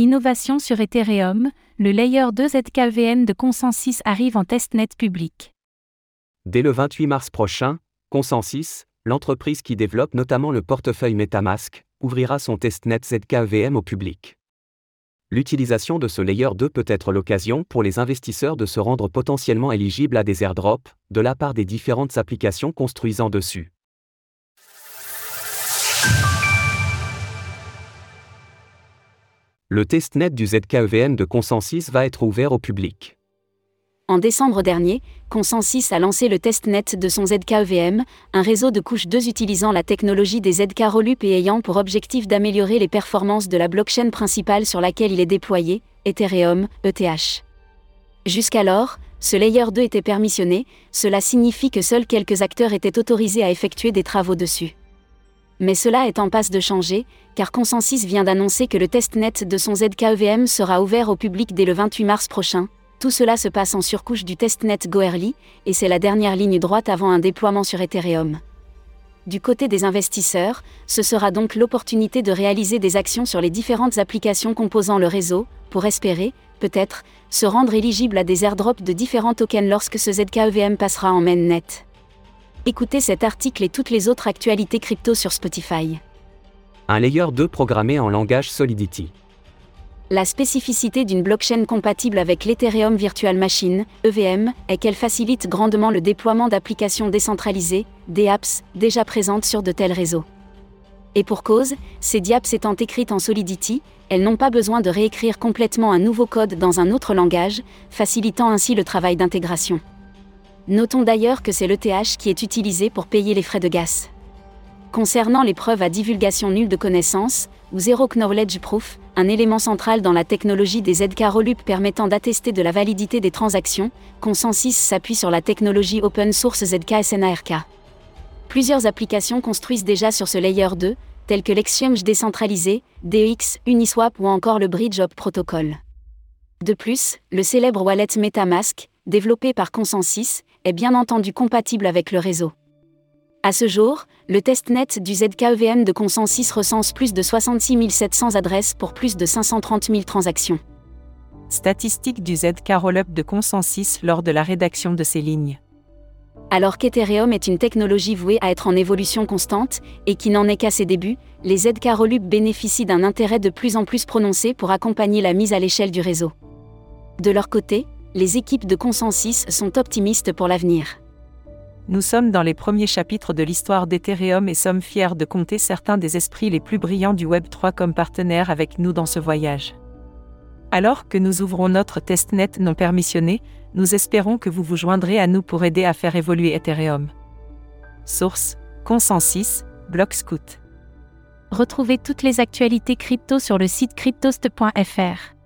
Innovation sur Ethereum, le Layer 2 ZKVM de Consensus arrive en testnet public. Dès le 28 mars prochain, Consensus, l'entreprise qui développe notamment le portefeuille MetaMask, ouvrira son testnet ZKVM au public. L'utilisation de ce Layer 2 peut être l'occasion pour les investisseurs de se rendre potentiellement éligibles à des airdrops, de la part des différentes applications construisant dessus. Le testnet du ZKEVM de Consensus va être ouvert au public. En décembre dernier, Consensus a lancé le testnet de son ZKEVM, un réseau de couche 2 utilisant la technologie des ZK Rollup et ayant pour objectif d'améliorer les performances de la blockchain principale sur laquelle il est déployé, Ethereum, ETH. Jusqu'alors, ce layer 2 était permissionné, cela signifie que seuls quelques acteurs étaient autorisés à effectuer des travaux dessus. Mais cela est en passe de changer, car Consensus vient d'annoncer que le testnet de son ZKEVM sera ouvert au public dès le 28 mars prochain. Tout cela se passe en surcouche du testnet Goerli, et c'est la dernière ligne droite avant un déploiement sur Ethereum. Du côté des investisseurs, ce sera donc l'opportunité de réaliser des actions sur les différentes applications composant le réseau, pour espérer, peut-être, se rendre éligible à des airdrops de différents tokens lorsque ce ZKEVM passera en mainnet. Écoutez cet article et toutes les autres actualités crypto sur Spotify. Un layer 2 programmé en langage Solidity. La spécificité d'une blockchain compatible avec l'Ethereum Virtual Machine, EVM, est qu'elle facilite grandement le déploiement d'applications décentralisées, apps, déjà présentes sur de tels réseaux. Et pour cause, ces DApps étant écrites en Solidity, elles n'ont pas besoin de réécrire complètement un nouveau code dans un autre langage, facilitant ainsi le travail d'intégration. Notons d'ailleurs que c'est l'ETH qui est utilisé pour payer les frais de gaz. Concernant les preuves à divulgation nulle de connaissances, ou Zero Knowledge Proof, un élément central dans la technologie des ZK Rollup permettant d'attester de la validité des transactions, Consensus s'appuie sur la technologie open source ZK SNARK. Plusieurs applications construisent déjà sur ce layer 2, telles que l'exchange décentralisé, DEX, Uniswap ou encore le Bridge Up Protocol. De plus, le célèbre wallet MetaMask, développé par Consensus, est bien entendu compatible avec le réseau. À ce jour, le testnet du ZKEVM de Consensus recense plus de 66 700 adresses pour plus de 530 000 transactions. Statistiques du ZK Rollup de Consensus lors de la rédaction de ces lignes. Alors qu'Ethereum est une technologie vouée à être en évolution constante, et qui n'en est qu'à ses débuts, les ZK Rollup bénéficient d'un intérêt de plus en plus prononcé pour accompagner la mise à l'échelle du réseau. De leur côté, les équipes de consensus sont optimistes pour l'avenir. Nous sommes dans les premiers chapitres de l'histoire d'Ethereum et sommes fiers de compter certains des esprits les plus brillants du Web3 comme partenaires avec nous dans ce voyage. Alors que nous ouvrons notre testnet non permissionné, nous espérons que vous vous joindrez à nous pour aider à faire évoluer Ethereum. Source Consensus, Blockscout. Retrouvez toutes les actualités crypto sur le site cryptost.fr.